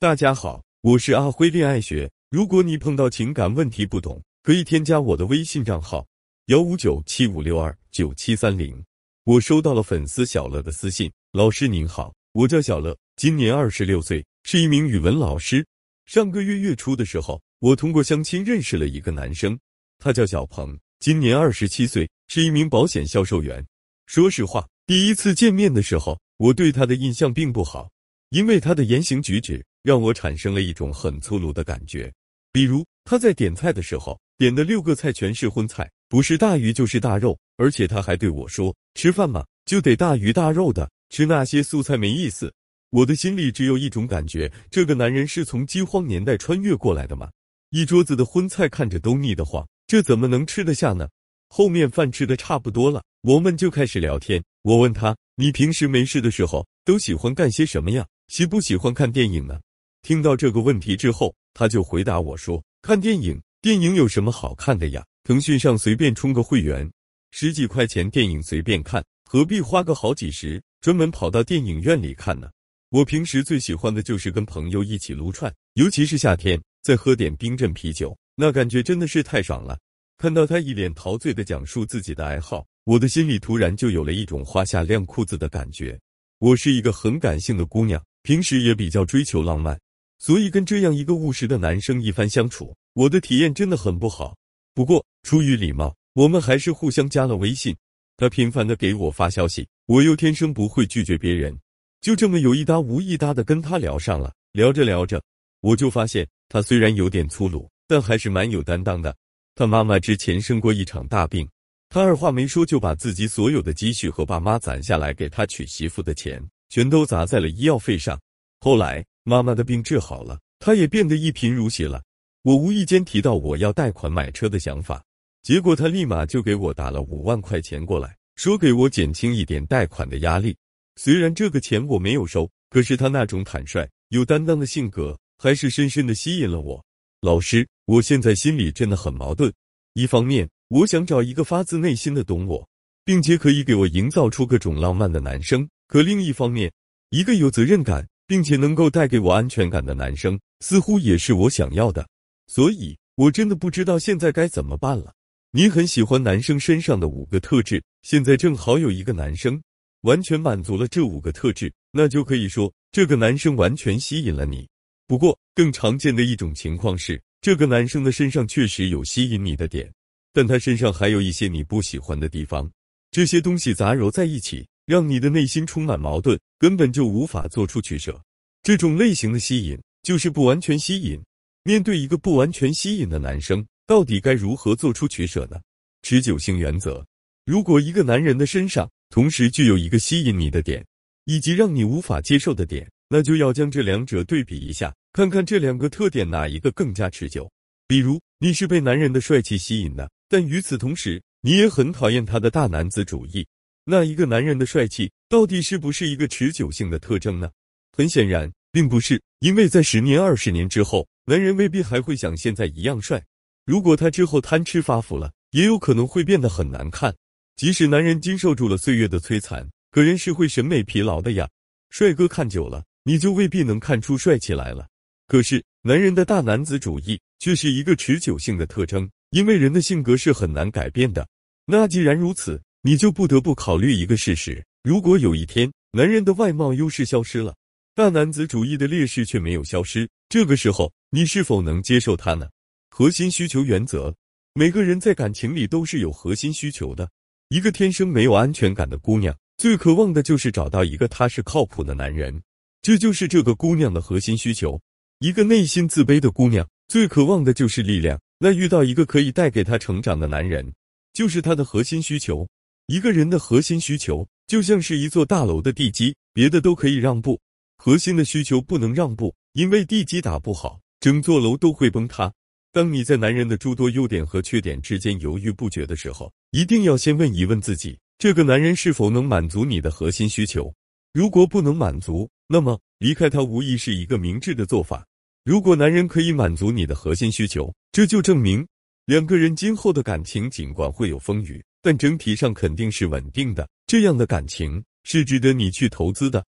大家好，我是阿辉恋爱学。如果你碰到情感问题不懂，可以添加我的微信账号幺五九七五六二九七三零。我收到了粉丝小乐的私信，老师您好，我叫小乐，今年二十六岁，是一名语文老师。上个月月初的时候，我通过相亲认识了一个男生，他叫小鹏，今年二十七岁，是一名保险销售员。说实话，第一次见面的时候，我对他的印象并不好，因为他的言行举止让我产生了一种很粗鲁的感觉。比如他在点菜的时候，点的六个菜全是荤菜，不是大鱼就是大肉，而且他还对我说：“吃饭嘛，就得大鱼大肉的，吃那些素菜没意思。”我的心里只有一种感觉：这个男人是从饥荒年代穿越过来的吗？一桌子的荤菜看着都腻得慌，这怎么能吃得下呢？后面饭吃的差不多了，我们就开始聊天。我问他：“你平时没事的时候都喜欢干些什么呀？喜不喜欢看电影呢？”听到这个问题之后，他就回答我说：“看电影，电影有什么好看的呀？腾讯上随便充个会员，十几块钱电影随便看，何必花个好几十，专门跑到电影院里看呢？”我平时最喜欢的就是跟朋友一起撸串，尤其是夏天，再喝点冰镇啤酒，那感觉真的是太爽了。看到他一脸陶醉的讲述自己的爱好，我的心里突然就有了一种花下晾裤子的感觉。我是一个很感性的姑娘，平时也比较追求浪漫，所以跟这样一个务实的男生一番相处，我的体验真的很不好。不过出于礼貌，我们还是互相加了微信。他频繁的给我发消息，我又天生不会拒绝别人，就这么有一搭无一搭的跟他聊上了。聊着聊着，我就发现他虽然有点粗鲁，但还是蛮有担当的。他妈妈之前生过一场大病，他二话没说就把自己所有的积蓄和爸妈攒下来给他娶媳妇的钱，全都砸在了医药费上。后来妈妈的病治好了，他也变得一贫如洗了。我无意间提到我要贷款买车的想法，结果他立马就给我打了五万块钱过来，说给我减轻一点贷款的压力。虽然这个钱我没有收，可是他那种坦率有担当的性格，还是深深的吸引了我。老师，我现在心里真的很矛盾。一方面，我想找一个发自内心的懂我，并且可以给我营造出各种浪漫的男生；可另一方面，一个有责任感并且能够带给我安全感的男生，似乎也是我想要的。所以，我真的不知道现在该怎么办了。你很喜欢男生身上的五个特质，现在正好有一个男生完全满足了这五个特质，那就可以说这个男生完全吸引了你。不过，更常见的一种情况是，这个男生的身上确实有吸引你的点，但他身上还有一些你不喜欢的地方。这些东西杂糅在一起，让你的内心充满矛盾，根本就无法做出取舍。这种类型的吸引就是不完全吸引。面对一个不完全吸引的男生，到底该如何做出取舍呢？持久性原则：如果一个男人的身上同时具有一个吸引你的点，以及让你无法接受的点。那就要将这两者对比一下，看看这两个特点哪一个更加持久。比如，你是被男人的帅气吸引的，但与此同时，你也很讨厌他的大男子主义。那一个男人的帅气到底是不是一个持久性的特征呢？很显然，并不是，因为在十年、二十年之后，男人未必还会像现在一样帅。如果他之后贪吃发福了，也有可能会变得很难看。即使男人经受住了岁月的摧残，可人是会审美疲劳的呀。帅哥看久了。你就未必能看出帅气来了。可是，男人的大男子主义却是一个持久性的特征，因为人的性格是很难改变的。那既然如此，你就不得不考虑一个事实：如果有一天男人的外貌优势消失了，大男子主义的劣势却没有消失，这个时候你是否能接受他呢？核心需求原则：每个人在感情里都是有核心需求的。一个天生没有安全感的姑娘，最渴望的就是找到一个踏实靠谱的男人。这就是这个姑娘的核心需求。一个内心自卑的姑娘，最渴望的就是力量。那遇到一个可以带给她成长的男人，就是她的核心需求。一个人的核心需求，就像是一座大楼的地基，别的都可以让步，核心的需求不能让步，因为地基打不好，整座楼都会崩塌。当你在男人的诸多优点和缺点之间犹豫不决的时候，一定要先问一问自己：这个男人是否能满足你的核心需求？如果不能满足，那么离开他无疑是一个明智的做法。如果男人可以满足你的核心需求，这就证明两个人今后的感情尽管会有风雨，但整体上肯定是稳定的。这样的感情是值得你去投资的。